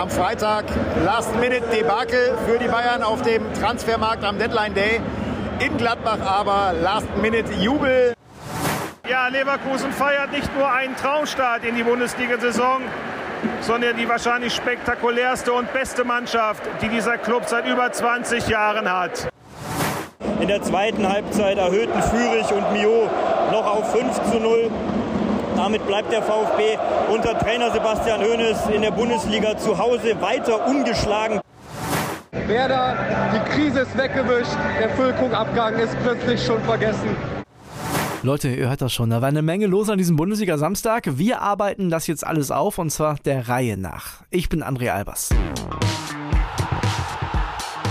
am Freitag Last-Minute-Debakel für die Bayern auf dem Transfermarkt am Deadline Day. In Gladbach aber Last-Minute-Jubel. Ja, Leverkusen feiert nicht nur einen Traumstart in die Bundesliga-Saison, sondern die wahrscheinlich spektakulärste und beste Mannschaft, die dieser Club seit über 20 Jahren hat. In der zweiten Halbzeit erhöhten Fürich und Mio noch auf 5 zu 0. Damit bleibt der VfB unter Trainer Sebastian Hoeneß in der Bundesliga zu Hause weiter ungeschlagen. Werder, die Krise ist weggewischt, der Füllkrug-Abgang ist plötzlich schon vergessen. Leute, ihr hört das schon, da war eine Menge los an diesem Bundesliga-Samstag. Wir arbeiten das jetzt alles auf und zwar der Reihe nach. Ich bin André Albers.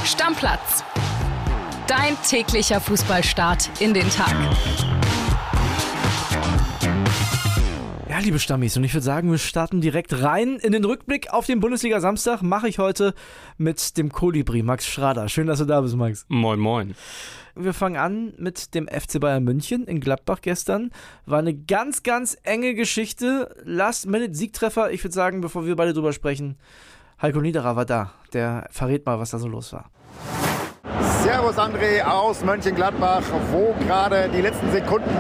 Stammplatz. Dein täglicher Fußballstart in den Tag. Ja, liebe Stammis, und ich würde sagen, wir starten direkt rein in den Rückblick auf den Bundesliga-Samstag. Mache ich heute mit dem Kolibri, Max Schrader. Schön, dass du da bist, Max. Moin, moin. Wir fangen an mit dem FC Bayern München in Gladbach gestern. War eine ganz, ganz enge Geschichte. Last-Minute-Siegtreffer. Ich würde sagen, bevor wir beide drüber sprechen, Heiko Niederer war da. Der verrät mal, was da so los war. Servus André aus Mönchengladbach, wo gerade die letzten Sekunden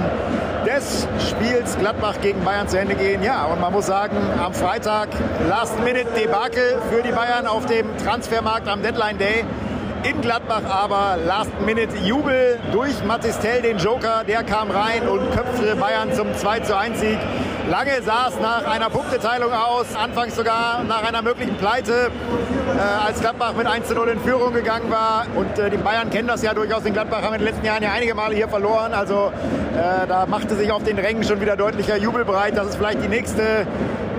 des Spiels Gladbach gegen Bayern zu Ende gehen. Ja, und man muss sagen, am Freitag Last-Minute-Debakel für die Bayern auf dem Transfermarkt am Deadline Day. In Gladbach aber Last-Minute-Jubel durch Matistel, den Joker. Der kam rein und köpfte Bayern zum 2-1-Sieg. Lange sah es nach einer Punkteteilung aus, anfangs sogar nach einer möglichen Pleite, äh, als Gladbach mit 1-0 in Führung gegangen war. Und äh, die Bayern kennen das ja durchaus. In Gladbach haben in den letzten Jahren ja einige Male hier verloren. Also äh, da machte sich auf den Rängen schon wieder deutlicher Jubel bereit, dass es vielleicht die nächste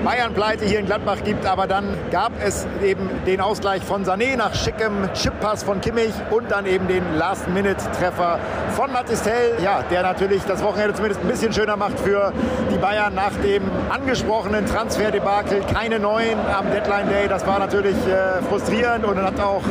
Bayern-Pleite hier in Gladbach gibt. Aber dann gab es eben den Ausgleich von Sané nach schickem Chippass von Kimmich und dann eben den Last-Minute-Treffer von Matistel, ja, der natürlich das Wochenende zumindest ein bisschen schöner macht für die Bayern nach dem angesprochenen Transferdebakel. Keine neuen am Deadline Day. Das war natürlich äh, frustrierend und hat auch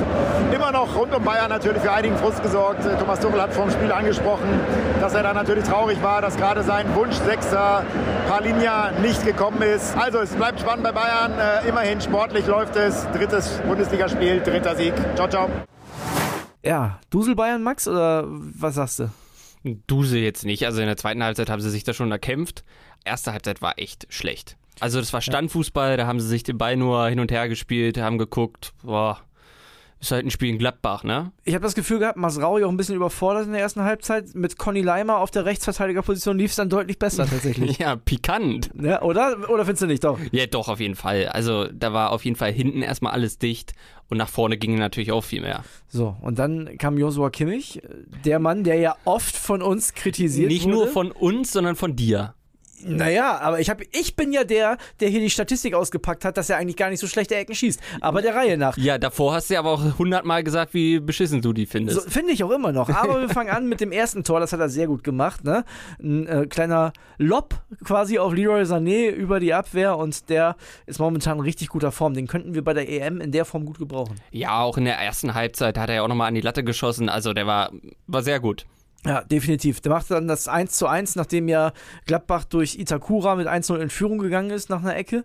immer noch rund um Bayern natürlich für einigen Frust gesorgt. Thomas Tuchel hat vom Spiel angesprochen, dass er da natürlich traurig war, dass gerade sein Wunsch Sechser Palinja nicht gekommen ist. Also es bleibt spannend bei Bayern. Äh, immerhin sportlich läuft es. Drittes Bundesligaspiel, dritter Sieg. Ciao, ciao. Ja, Dusel Bayern, Max, oder was sagst du? Dusel jetzt nicht. Also in der zweiten Halbzeit haben sie sich da schon erkämpft. Erste Halbzeit war echt schlecht. Also das war Standfußball, da haben sie sich den Ball nur hin und her gespielt, haben geguckt, boah, ist halt ein Spiel in Gladbach, ne? Ich habe das Gefühl gehabt, Masraui auch ein bisschen überfordert in der ersten Halbzeit. Mit Conny Leimer auf der Rechtsverteidigerposition lief es dann deutlich besser tatsächlich. ja, pikant. Ja, oder? Oder findest du nicht? Doch. Ja, doch, auf jeden Fall. Also da war auf jeden Fall hinten erstmal alles dicht und nach vorne ging natürlich auch viel mehr. So, und dann kam Joshua Kimmich, der Mann, der ja oft von uns kritisiert Nicht wurde. nur von uns, sondern von dir. Naja, aber ich, hab, ich bin ja der, der hier die Statistik ausgepackt hat, dass er eigentlich gar nicht so schlechte Ecken schießt. Aber der Reihe nach. Ja, davor hast du ja aber auch hundertmal gesagt, wie beschissen du die findest. So, Finde ich auch immer noch. Aber wir fangen an mit dem ersten Tor, das hat er sehr gut gemacht. Ne? Ein äh, kleiner Lob quasi auf Leroy Sané über die Abwehr und der ist momentan in richtig guter Form. Den könnten wir bei der EM in der Form gut gebrauchen. Ja, auch in der ersten Halbzeit hat er ja auch nochmal an die Latte geschossen. Also der war, war sehr gut. Ja, definitiv. Der macht dann das 1 zu 1, nachdem ja Gladbach durch Itakura mit 1-0 in Führung gegangen ist nach einer Ecke.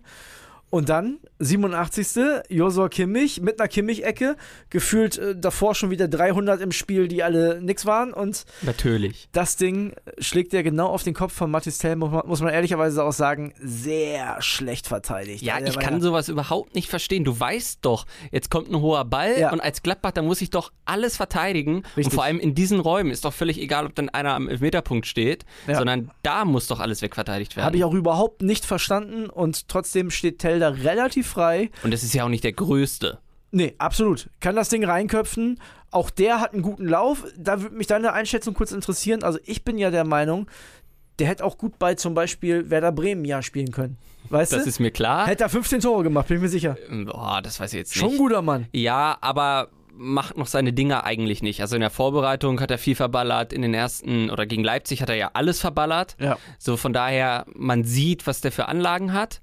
Und dann, 87. Josua Kimmich mit einer Kimmich-Ecke. Gefühlt äh, davor schon wieder 300 im Spiel, die alle nix waren. Und Natürlich. das Ding schlägt er genau auf den Kopf von Mathis Tell, muss man, muss man ehrlicherweise auch sagen, sehr schlecht verteidigt. Ja, Der ich kann sowas überhaupt nicht verstehen. Du weißt doch, jetzt kommt ein hoher Ball Ja. und als Gladbach, da muss ich doch alles verteidigen. Richtig. Und vor allem in diesen Räumen ist doch völlig egal, ob dann einer am Elfmeterpunkt steht, Ja. sondern da muss doch alles wegverteidigt werden. Habe ich auch überhaupt nicht verstanden und trotzdem steht Tell da relativ frei. und das ist ja auch nicht der größte. Nee, absolut. Kann das Ding reinköpfen. Auch der hat einen guten Lauf. Da würde mich deine Einschätzung kurz interessieren. Also ich bin ja der Meinung, der hätte auch gut bei zum Beispiel Werder Bremen ja spielen können. Weißt Das du? ist mir klar. Hätte er 15 Tore gemacht, bin ich mir sicher. Boah, das weiß ich jetzt Schon ein nicht. guter Mann. Ja, aber macht noch seine Dinge eigentlich nicht. Also in der Vorbereitung hat er viel verballert, in den ersten oder gegen Leipzig hat er ja alles verballert. Ja. So von daher, man sieht, was der für Anlagen hat,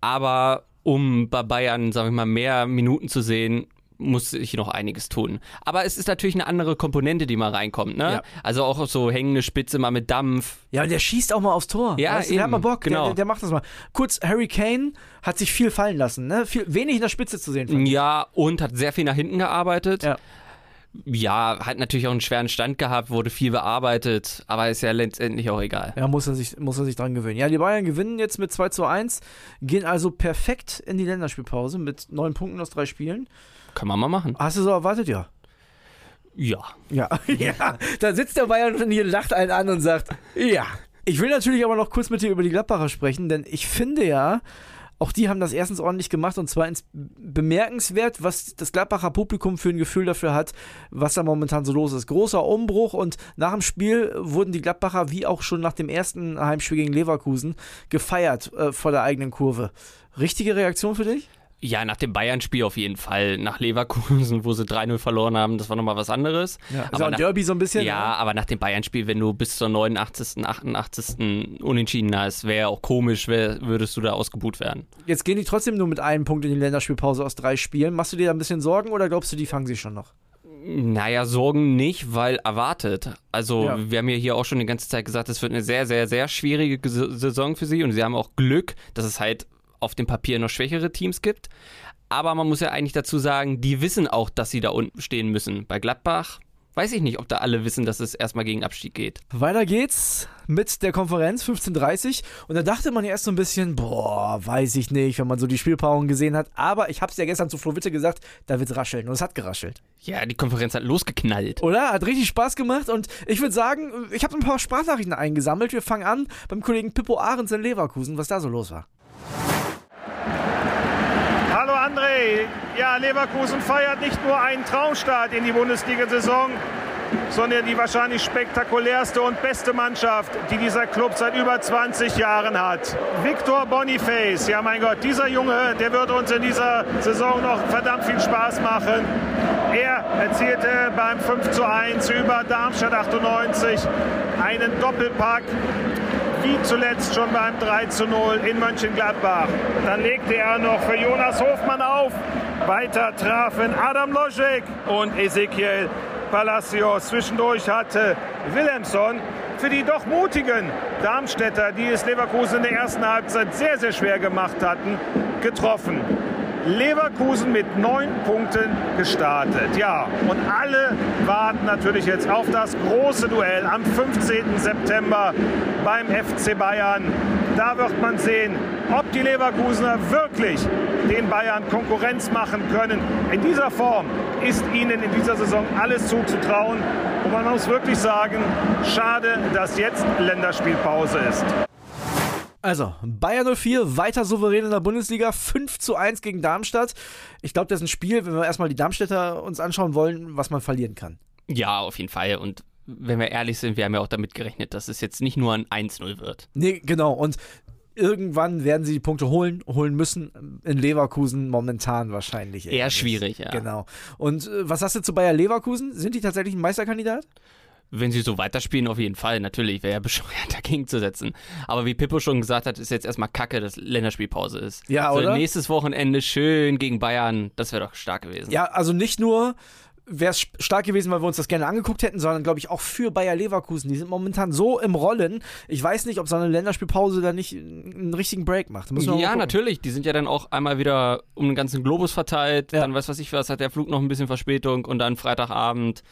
aber um bei Bayern, sag ich mal, mehr Minuten zu sehen, muss sich noch einiges tun. Aber es ist natürlich eine andere Komponente, die mal reinkommt. Ne? Ja. Also auch so hängende Spitze mal mit Dampf. Ja, und der schießt auch mal aufs Tor. Ja, weißt der hat mal Bock. Genau. Der, der macht das mal. Kurz, Harry Kane hat sich viel fallen lassen. Ne? Viel, wenig in der Spitze zu sehen. ich. Ja, und hat sehr viel nach hinten gearbeitet. Ja. Ja, hat natürlich auch einen schweren Stand gehabt, wurde viel bearbeitet, aber ist ja letztendlich auch egal. Ja, muss er, sich, muss er sich dran gewöhnen. Ja, die Bayern gewinnen jetzt mit 2 zu 1, gehen also perfekt in die Länderspielpause mit neun Punkten aus drei Spielen. Kann man mal machen. Hast du so erwartet, ja? Ja. Ja, ja. Da sitzt der Bayern und hier lacht einen an und sagt, ja. Ich will natürlich aber noch kurz mit dir über die Gladbacher sprechen, denn ich finde ja, auch die haben das erstens ordentlich gemacht und zweitens bemerkenswert, was das Gladbacher Publikum für ein Gefühl dafür hat, was da momentan so los ist. Großer Umbruch und nach dem Spiel wurden die Gladbacher, wie auch schon nach dem ersten Heimspiel gegen Leverkusen, gefeiert äh, vor der eigenen Kurve. Richtige Reaktion für dich? Ja, nach dem Bayern-Spiel auf jeden Fall. Nach Leverkusen, wo sie 3-0 verloren haben, das war nochmal was anderes. Ja, aber ein nach, Derby so ein bisschen. ja, aber nach dem Bayern-Spiel, wenn du bis zur 89., 88. unentschieden hast, wäre auch komisch, wär, würdest du da ausgebuht werden. Jetzt gehen die trotzdem nur mit einem Punkt in die Länderspielpause aus drei Spielen. Machst du dir da ein bisschen Sorgen oder glaubst du, die fangen sich schon noch? Naja, Sorgen nicht, weil erwartet. Also, Ja. wir haben ja hier auch schon die ganze Zeit gesagt, es wird eine sehr, sehr, sehr schwierige Saison für sie und sie haben auch Glück, dass es halt auf dem Papier noch schwächere Teams gibt. Aber man muss ja eigentlich dazu sagen, die wissen auch, dass sie da unten stehen müssen. Bei Gladbach weiß ich nicht, ob da alle wissen, dass es erstmal gegen Abstieg geht. Weiter geht's mit der Konferenz 15.30 und da dachte man ja erst so ein bisschen, boah, weiß ich nicht, wenn man so die Spielpaarung gesehen hat. Aber ich hab's ja gestern zu Flo Witte gesagt, da wird's rascheln und es hat geraschelt. Ja, die Konferenz hat losgeknallt. Oder? Hat richtig Spaß gemacht und ich würde sagen, ich habe ein paar Sprachnachrichten eingesammelt. Wir fangen an beim Kollegen Pippo Ahrens in Leverkusen, was da so los war. Hallo André. Ja, Leverkusen feiert nicht nur einen Traumstart in die Bundesliga-Saison, sondern die wahrscheinlich spektakulärste und beste Mannschaft, die dieser Club seit über 20 Jahren hat. Victor Boniface, ja mein Gott, dieser Junge, der wird uns in dieser Saison noch verdammt viel Spaß machen. Er erzielte beim 5 zu 1 über Darmstadt 98 einen Doppelpack wie zuletzt schon beim 3 zu 0 in Mönchengladbach. Dann legte er noch für Jonas Hofmann auf. Weiter trafen Adam Loschek und Ezekiel Palacios. Zwischendurch hatte Willemson für die doch mutigen Darmstädter, die es Leverkusen in der ersten Halbzeit sehr, sehr schwer gemacht hatten, getroffen. Leverkusen mit neun Punkten gestartet. Ja, und alle warten natürlich jetzt auf das große Duell am 15. September beim FC Bayern. Da wird man sehen, ob die Leverkusener wirklich den Bayern Konkurrenz machen können. In dieser Form ist ihnen in dieser Saison alles zuzutrauen. Und man muss wirklich sagen, schade, dass jetzt Länderspielpause ist. Also, Bayern 04, weiter souverän in der Bundesliga, 5 zu 1 gegen Darmstadt. Ich glaube, das ist ein Spiel, wenn wir erstmal die Darmstädter uns anschauen wollen, was man verlieren kann. Ja, auf jeden Fall. Und wenn wir ehrlich sind, wir haben ja auch damit gerechnet, dass es jetzt nicht nur ein 1-0 wird. Nee, genau. Und irgendwann werden sie die Punkte holen, holen müssen. In Leverkusen momentan wahrscheinlich. Eher nicht. schwierig, ja. Genau. Und äh, was hast du zu Bayer Leverkusen? Sind die tatsächlich ein Meisterkandidat? Wenn sie so weiterspielen, auf jeden Fall. Natürlich, wäre ja bescheuert, dagegen zu setzen. Aber wie Pippo schon gesagt hat, ist jetzt erstmal kacke, dass Länderspielpause ist. Ja, so, oder? Nächstes Wochenende schön gegen Bayern, das wäre doch stark gewesen. Ja, also nicht nur wäre es stark gewesen, weil wir uns das gerne angeguckt hätten, sondern glaube ich auch für Bayer Leverkusen. Die sind momentan so im Rollen. Ich weiß nicht, ob so eine Länderspielpause da nicht einen richtigen Break macht. Ja, natürlich. Die sind ja dann auch einmal wieder um den ganzen Globus verteilt. Ja. Dann weiß was ich was, hat der Flug noch ein bisschen Verspätung und dann Freitagabend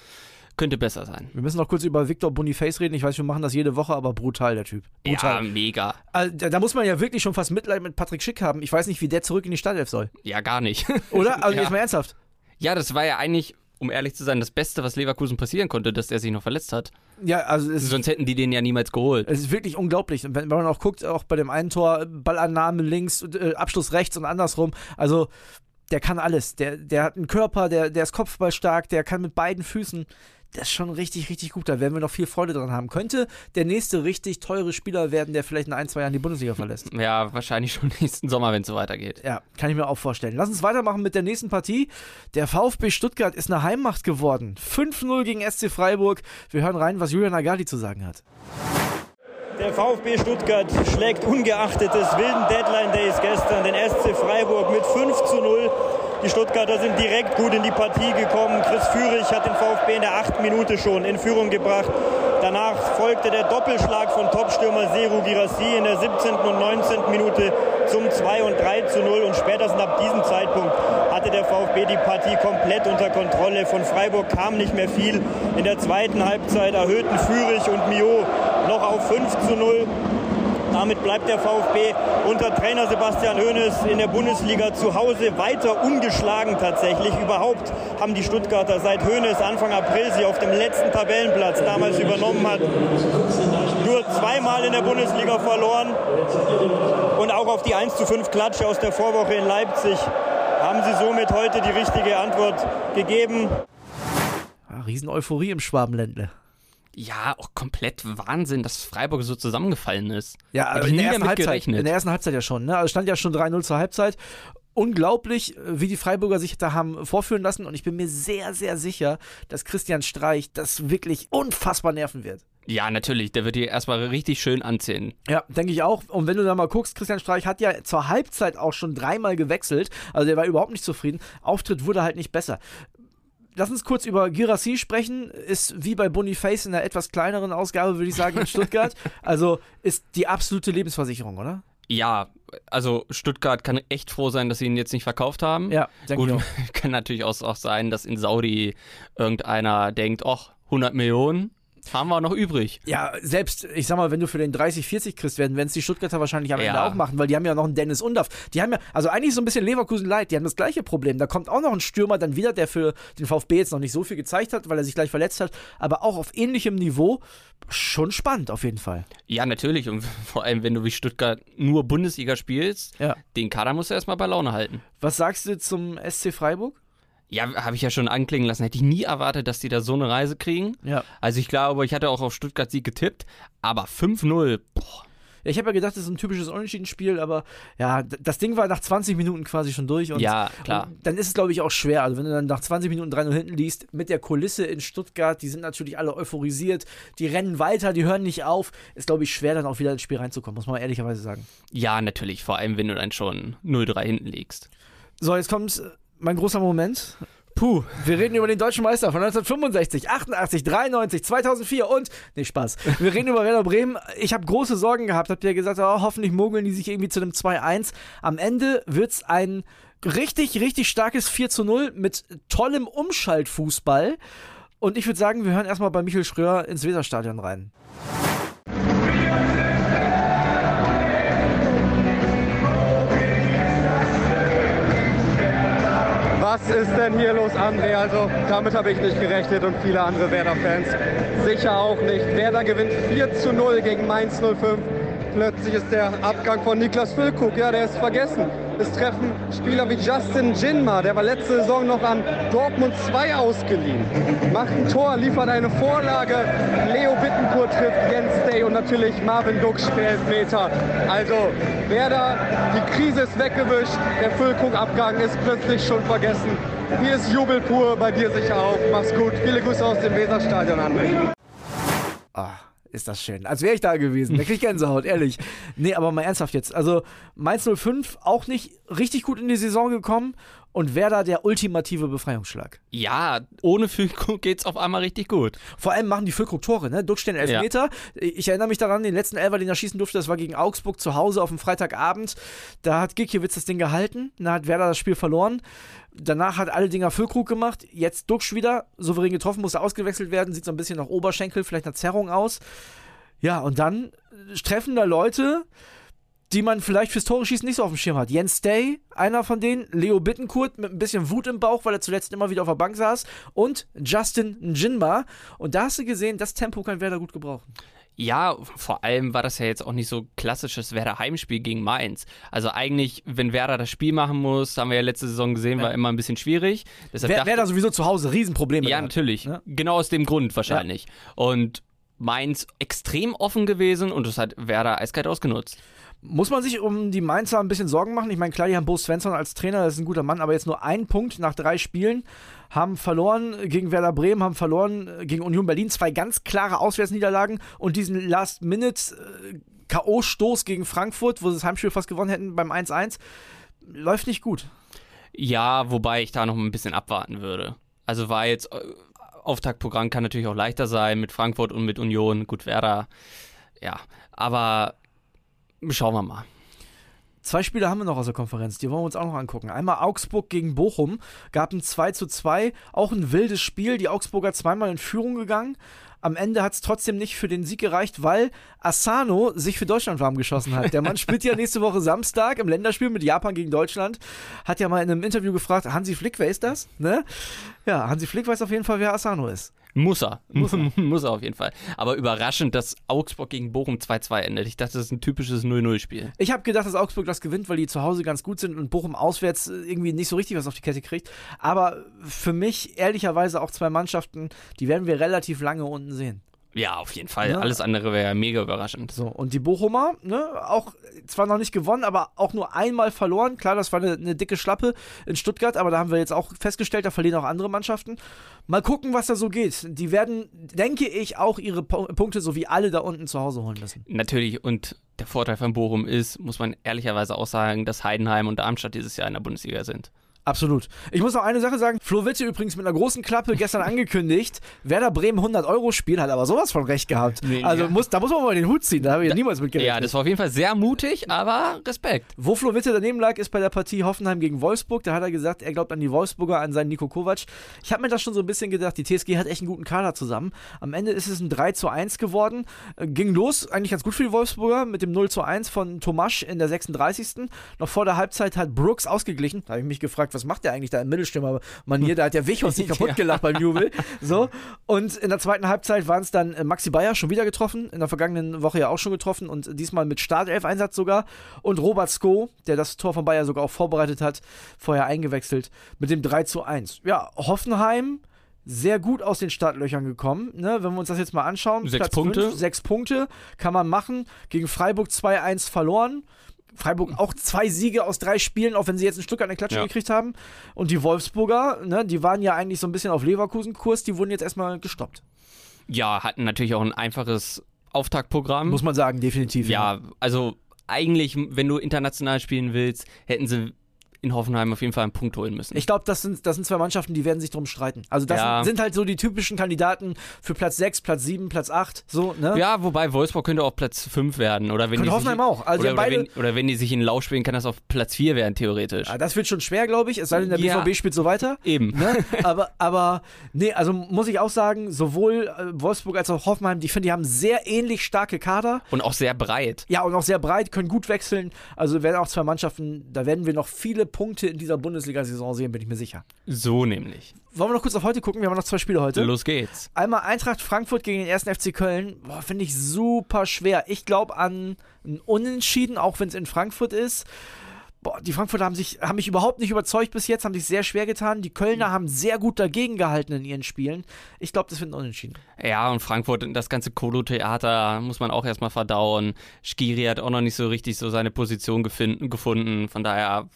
könnte besser sein. Wir müssen noch kurz über Victor Boniface reden. Ich weiß, wir machen das jede Woche, aber brutal, der Typ. Ja, Brutal. mega. Also, da, da muss man ja wirklich schon fast Mitleid mit Patrick Schick haben. Ich weiß nicht, wie der zurück in die Startelf soll. Ja, gar nicht. Oder? Also Ja. jetzt mal ernsthaft. ja, das war ja eigentlich, um ehrlich zu sein, das Beste, was Leverkusen passieren konnte, dass der sich noch verletzt hat. Ja, also es, Sonst hätten die den ja niemals geholt. es ist wirklich unglaublich. Und wenn, wenn man auch guckt, auch bei dem einen Tor, Ballannahme links, äh, Abschluss rechts und andersrum. Also der kann alles. Der, der hat einen Körper, der, der ist kopfballstark, der kann mit beiden Füßen. Das ist schon richtig, richtig gut. Da werden wir noch viel Freude dran haben. Könnte der nächste richtig teure Spieler werden, der vielleicht in ein, zwei Jahren die Bundesliga verlässt. Ja, wahrscheinlich schon nächsten Sommer, wenn es so weitergeht. Ja, kann ich mir auch vorstellen. Lass uns weitermachen mit der nächsten Partie. Der VfB Stuttgart ist eine Heimmacht geworden. 5-0 gegen SC Freiburg. Wir hören rein, was Julian Agali zu sagen hat. Der VfB Stuttgart schlägt ungeachtet des wilden Deadline Days gestern den SC Freiburg mit 5 zu 0. Die Stuttgarter sind direkt gut in die Partie gekommen. Chris Führig hat den VfB in der achten Minute schon in Führung gebracht. Danach folgte der Doppelschlag von Topstürmer Seru Girassi in der 17. und 19. Minute zum 2 und 3 zu 0. Und spätestens ab diesem Zeitpunkt hatte der VfB die Partie komplett unter Kontrolle. Von Freiburg kam nicht mehr viel. In der zweiten Halbzeit erhöhten Führig und Mio noch auf 5 zu 0. Damit bleibt der VfB unter Trainer Sebastian Hoeneß in der Bundesliga zu Hause weiter ungeschlagen tatsächlich. Überhaupt haben die Stuttgarter seit Hoeneß Anfang April sie auf dem letzten Tabellenplatz damals übernommen hat, nur zweimal in der Bundesliga verloren. Und auch auf die 1 zu 5 Klatsche aus der Vorwoche in Leipzig haben sie somit heute die richtige Antwort gegeben. Ja, Riesen-Euphorie im Schwabenländle. Ja, auch komplett Wahnsinn, dass Freiburg so zusammengefallen ist. Ja, ich in der, ersten Halbzeit, gerechnet. in der ersten Halbzeit ja schon. Ne? Also stand ja schon 3-0 zur Halbzeit. Unglaublich, wie die Freiburger sich da haben vorführen lassen. Und ich bin mir sehr, sehr sicher, dass Christian Streich das wirklich unfassbar nerven wird. Ja, natürlich, der wird die erstmal richtig schön anziehen. Ja, denke ich auch. Und wenn du da mal guckst, Christian Streich hat ja zur Halbzeit auch schon dreimal gewechselt. Also der war überhaupt nicht zufrieden. Auftritt wurde halt nicht besser. Lass uns kurz über Girassi sprechen. Ist wie bei Boniface in einer etwas kleineren Ausgabe, würde ich sagen, in Stuttgart. also ist die absolute Lebensversicherung, oder? Ja, also Stuttgart kann echt froh sein, dass sie ihn jetzt nicht verkauft haben. Ja, denke Gut, kann natürlich auch, auch sein, dass in Saudi irgendeiner denkt, ach, 100 Millionen haben wir noch übrig. Ja, selbst, ich sag mal, wenn du für den 30, 40 kriegst, werden es die Stuttgarter wahrscheinlich am Ende Ja. auch machen, weil die haben ja noch einen Dennis Undaff. Die haben ja, also eigentlich so ein bisschen Leverkusen leid, die haben das gleiche Problem. Da kommt auch noch ein Stürmer dann wieder, der für den VfB jetzt noch nicht so viel gezeigt hat, weil er sich gleich verletzt hat, aber auch auf ähnlichem Niveau. Schon spannend auf jeden Fall. Ja, natürlich. Und vor allem, wenn du wie Stuttgart nur Bundesliga spielst, Ja. den Kader musst du erstmal bei Laune halten. Was sagst du zum SC Freiburg? Ja, habe ich ja schon anklingen lassen. Hätte ich nie erwartet, dass die da so eine Reise kriegen. Ja. Also ich glaube, ich hatte auch auf Stuttgart Sieg getippt, aber 5-0, boah. Ja, ich habe ja gedacht, das ist ein typisches Unentschieden-Spiel, aber ja, das Ding war nach 20 Minuten quasi schon durch. Und, Ja, klar. Und dann ist es, glaube ich, auch schwer. Also, wenn du dann nach 20 Minuten 3-0 hinten liest, mit der Kulisse in Stuttgart, die sind natürlich alle euphorisiert, die rennen weiter, die hören nicht auf, ist, glaube ich, schwer, dann auch wieder ins Spiel reinzukommen, muss man ehrlicherweise sagen. Ja, natürlich. Vor allem, wenn du dann schon 0-3 hinten liegst. So, jetzt kommt äh, mein großer Moment. Puh, wir reden über den deutschen Meister von 1965, 88, 93, 2004 und, nee, Spaß. Wir reden über Werder Bremen. Ich habe große Sorgen gehabt, habt ihr gesagt, oh, hoffentlich mogeln die sich irgendwie zu einem 2-1. Am Ende wird's ein richtig, richtig starkes 4 zu 0 mit tollem Umschaltfußball. Und ich würde sagen, wir hören erstmal bei Michel Schröer ins Weserstadion rein. Was ist denn hier los, André? Also, damit habe ich nicht gerechnet und viele andere Werder-Fans sicher auch nicht. Werder gewinnt 4 zu 0 gegen Mainz 05. Plötzlich ist der Abgang von Niklas Füllkrug, ja, der ist vergessen. Es treffen Spieler wie Justin Jinma, der war letzte Saison noch an Dortmund 2 ausgeliehen. Macht ein Tor, liefert eine Vorlage. Leo Bittencourt trifft Jens Day und natürlich Marvin Dux für Elfmeter. Also, Werder, die Krise ist weggewischt, der Füllkrug-Abgang ist plötzlich schon vergessen. Hier ist Jubel pur, bei dir sicher auch. Mach's gut. Viele Grüße aus dem Weserstadion, André. Ah, ist das schön. Als wäre ich da gewesen. Da krieg ich Gänsehaut, ehrlich. Nee, aber mal ernsthaft jetzt. Also, Mainz 05 auch nicht richtig gut in die Saison gekommen und Werder der ultimative Befreiungsschlag. Ja, ohne Füllkrug geht's auf einmal richtig gut. Vor allem machen die Füllkrug Tore, ne? Duck stehen Elfmeter. Ich erinnere mich daran, den letzten Elfer, den er schießen durfte, das war gegen Augsburg zu Hause auf dem Freitagabend. Da hat Gikiewicz das Ding gehalten, da hat Werder das Spiel verloren. Danach hat alle Dinger Füllkrug gemacht. Jetzt Duxch wieder, souverän getroffen, musste ausgewechselt werden, sieht so ein bisschen nach Oberschenkel, vielleicht nach Zerrung aus. Ja, und dann äh, treffen da Leute, die man vielleicht fürs Tore schießen nicht so auf dem Schirm hat. Jens Day, einer von denen, Leo Bittenkurt mit ein bisschen Wut im Bauch, weil er zuletzt immer wieder auf der Bank saß und Justin Njinma. Und da hast du gesehen, das Tempo kann Werder gut gebrauchen. Ja, vor allem war das ja jetzt auch nicht so klassisches Werder Heimspiel gegen Mainz. Also eigentlich, wenn Werder das Spiel machen muss, haben wir ja letzte Saison gesehen, war immer ein bisschen schwierig. Deshalb Wer, dachte- Werder sowieso zu Hause Riesenprobleme. Ja, natürlich. Ne? Genau aus dem Grund wahrscheinlich. Und Mainz extrem offen gewesen und das hat Werder eiskalt ausgenutzt. Muss man sich um die Mainzer ein bisschen Sorgen machen? Ich meine, klar, die haben Bo Svensson als Trainer, das ist ein guter Mann, aber jetzt nur ein Punkt nach drei Spielen. Haben verloren gegen Werder Bremen, haben verloren gegen Union Berlin. Zwei ganz klare Auswärtsniederlagen und diesen Last-Minute-K.O.-Stoß gegen Frankfurt, wo sie das Heimspiel fast gewonnen hätten beim 1-1. Läuft nicht gut. Ja, wobei ich da noch ein bisschen abwarten würde. Also war jetzt, äh, Auftaktprogramm kann natürlich auch leichter sein mit Frankfurt und mit Union. Gut, Werder, ja. Aber schauen wir mal. Zwei Spiele haben wir noch aus der Konferenz, die wollen wir uns auch noch angucken. Einmal Augsburg gegen Bochum, gab ein 2 zu 2, auch ein wildes Spiel, die Augsburger zweimal in Führung gegangen. Am Ende hat es trotzdem nicht für den Sieg gereicht, weil Asano sich für Deutschland warm geschossen hat. Der Mann spielt ja nächste Woche Samstag im Länderspiel mit Japan gegen Deutschland. Hat ja mal in einem Interview gefragt, Hansi Flick, wer ist das? Ne? Ja, Hansi Flick weiß auf jeden Fall, wer Asano ist. Muss er. Muss er. Muss er auf jeden Fall. Aber überraschend, dass Augsburg gegen Bochum 2-2 endet. Ich dachte, das ist ein typisches 0-0-Spiel. Ich habe gedacht, dass Augsburg das gewinnt, weil die zu Hause ganz gut sind und Bochum auswärts irgendwie nicht so richtig was auf die Kette kriegt. Aber für mich ehrlicherweise auch zwei Mannschaften, die werden wir relativ lange unten sehen. Ja, auf jeden Fall. Ja. Alles andere wäre mega überraschend. So, und die Bochumer, ne, auch zwar noch nicht gewonnen, aber auch nur einmal verloren. Klar, das war eine, eine dicke Schlappe in Stuttgart, aber da haben wir jetzt auch festgestellt, da verlieren auch andere Mannschaften. Mal gucken, was da so geht. Die werden, denke ich, auch ihre Po- Punkte, so wie alle da unten zu Hause holen müssen. Natürlich, und der Vorteil von Bochum ist, muss man ehrlicherweise auch sagen, dass Heidenheim und Darmstadt dieses Jahr in der Bundesliga sind. Absolut. Ich muss noch eine Sache sagen. Flo Witte übrigens mit einer großen Klappe gestern angekündigt. Werder Bremen 100 Euro Spiel hat aber sowas von recht gehabt. Nee, also ja. muss, da muss man mal den Hut ziehen. Da habe ich ja niemals mit gerechnet. Ja, das war auf jeden Fall sehr mutig, aber Respekt. Wo Flo Witte daneben lag, ist bei der Partie Hoffenheim gegen Wolfsburg. Da hat er gesagt, er glaubt an die Wolfsburger, an seinen Nico Kovac. Ich habe mir das schon so ein bisschen gedacht, die TSG hat echt einen guten Kader zusammen. Am Ende ist es ein 3 zu 1 geworden. Äh, Ging los, eigentlich ganz gut für die Wolfsburger, mit dem 0 zu 1 von Tomasch in der 36. Noch vor der Halbzeit hat Brooks ausgeglichen. Da habe ich mich gefragt, was macht der eigentlich da im Mittelstürmer-Manier? Da hat der Wichhaus sich kaputt gelacht beim Jubel. So. Und in der zweiten Halbzeit waren es dann äh, Maxi Bayer schon wieder getroffen, in der vergangenen Woche ja auch schon getroffen und diesmal mit Startelf-Einsatz sogar. Und Robert Sko, der das Tor von Bayer sogar auch vorbereitet hat, vorher eingewechselt mit dem 3 zu 1. Ja, Hoffenheim sehr gut aus den Startlöchern gekommen. Ne? Wenn wir uns das jetzt mal anschauen. Sechs Punkte. fünf, sechs Punkte kann man machen. Gegen Freiburg 2-1 verloren. Freiburg auch zwei Siege aus drei Spielen, auch wenn sie jetzt ein Stück an der Klatsche Ja. gekriegt haben. Und die Wolfsburger, ne, die waren ja eigentlich so ein bisschen auf Leverkusen-Kurs, die wurden jetzt erstmal gestoppt. Ja, hatten natürlich auch ein einfaches Auftaktprogramm. Muss man sagen, definitiv. ja, also eigentlich, wenn du international spielen willst, hätten sie in Hoffenheim auf jeden Fall einen Punkt holen müssen. Ich glaube, das sind, das sind zwei Mannschaften, die werden sich drum streiten. Also das Ja. sind, halt so die typischen Kandidaten für Platz 6, Platz 7, Platz 8, so, ne? ja, wobei Wolfsburg könnte auch Platz 5 werden. Oder wenn die Hoffenheim sich, auch. Also oder, haben oder, beide- wenn, oder wenn die sich in Lauf spielen, kann das auf Platz 4 werden, theoretisch. Ja, das wird schon schwer, glaube ich, es sei denn, der Ja. BVB spielt so weiter. Eben. Ne? aber, aber, nee, also muss ich auch sagen, sowohl äh, Wolfsburg als auch Hoffenheim, die finde, die haben sehr ähnlich starke Kader. Und auch sehr breit. Ja, und auch sehr breit, können gut wechseln. Also werden auch zwei Mannschaften, da werden wir noch viele Punkte in dieser Bundesliga-Saison sehen, bin ich mir sicher. So nämlich. Wollen wir noch kurz auf heute gucken? Wir haben noch zwei Spiele heute. Los geht's. Einmal Eintracht Frankfurt gegen den 1. FC Köln. Boah, finde ich super schwer. Ich glaube an ein Unentschieden, auch wenn es in Frankfurt ist. Boah, die Frankfurter haben, sich, haben mich überhaupt nicht überzeugt bis jetzt, haben sich sehr schwer getan. Die Kölner haben sehr gut dagegen gehalten in ihren Spielen. Ich glaube, das wird ein Unentschieden. Ja, und Frankfurt, das ganze Kolo-Theater muss man auch erstmal verdauen. Skiri hat auch noch nicht so richtig so seine Position gefunden. Von daher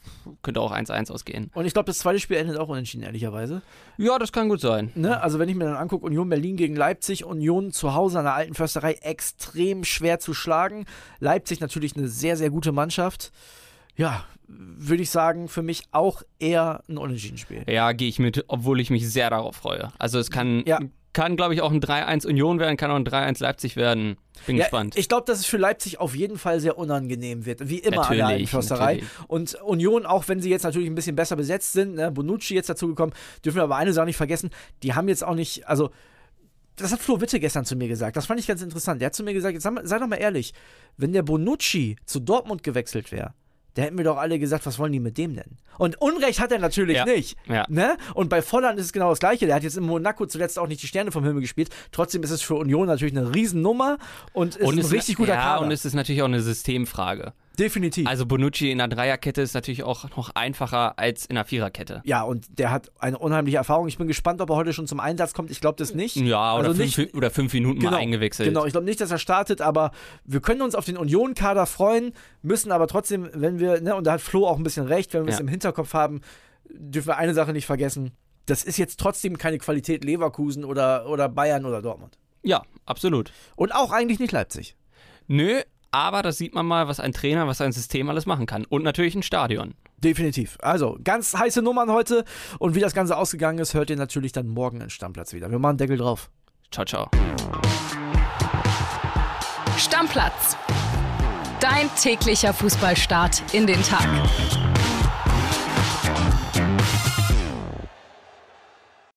könnte auch 1-1 ausgehen. Und ich glaube, das zweite Spiel endet auch unentschieden, ehrlicherweise. Ja, das kann gut sein. Ne? Also wenn ich mir dann angucke, Union Berlin gegen Leipzig, Union zu Hause an der alten Försterei extrem schwer zu schlagen. Leipzig natürlich eine sehr, sehr gute Mannschaft. Ja, würde ich sagen, für mich auch eher ein Unentschieden-Spiel. Ja, gehe ich mit, obwohl ich mich sehr darauf freue. Also es kann, Ja. kann glaube ich, auch ein 3-1 Union werden, kann auch ein 3-1 Leipzig werden. Bin Ja, gespannt. ich glaube, dass es für Leipzig auf jeden Fall sehr unangenehm wird. Wie immer an der Natürlich, Försterei. natürlich. Und Union, auch wenn sie jetzt natürlich ein bisschen besser besetzt sind, ne, Bonucci jetzt dazugekommen, dürfen wir aber eine Sache nicht vergessen, die haben jetzt auch nicht, also das hat Flo Witte gestern zu mir gesagt. Das fand ich ganz interessant. Der hat zu mir gesagt, jetzt sei doch mal ehrlich, wenn der Bonucci zu Dortmund gewechselt wäre, da hätten wir doch alle gesagt, was wollen die mit dem denn? Und Unrecht hat er natürlich Ja. nicht. Ja. Ne? Und bei Volland ist es genau das Gleiche. Der hat jetzt in Monaco zuletzt auch nicht die Sterne vom Himmel gespielt. Trotzdem ist es für Union natürlich eine Riesennummer und ist und ein richtig guter ja, Kader. und es ist natürlich auch eine Systemfrage. Definitiv. Also Bonucci in einer Dreierkette ist natürlich auch noch einfacher als in einer Viererkette. ja, und der hat eine unheimliche Erfahrung. Ich bin gespannt, ob er heute schon zum Einsatz kommt. Ich glaube das nicht. Ja, oder, also fünf, nicht, oder fünf Minuten mal eingewechselt. Genau, ich glaube nicht, dass er startet, aber wir können uns auf den Union-Kader freuen, müssen aber trotzdem, wenn wir, ne, und da hat Flo auch ein bisschen recht, wenn wir es Ja. im Hinterkopf haben, dürfen wir eine Sache nicht vergessen. Das ist jetzt trotzdem keine Qualität Leverkusen oder, oder Bayern oder Dortmund. Ja, absolut. Und auch eigentlich nicht Leipzig. Nö, aber da sieht man mal, was ein Trainer, was ein System alles machen kann. Und natürlich ein Stadion. Definitiv. Also, ganz heiße Nummern heute. Und wie das Ganze ausgegangen ist, hört ihr natürlich dann morgen in Stammplatz wieder. Wir machen Deckel drauf. Ciao, ciao. Stammplatz. Dein täglicher Fußballstart in den Tag.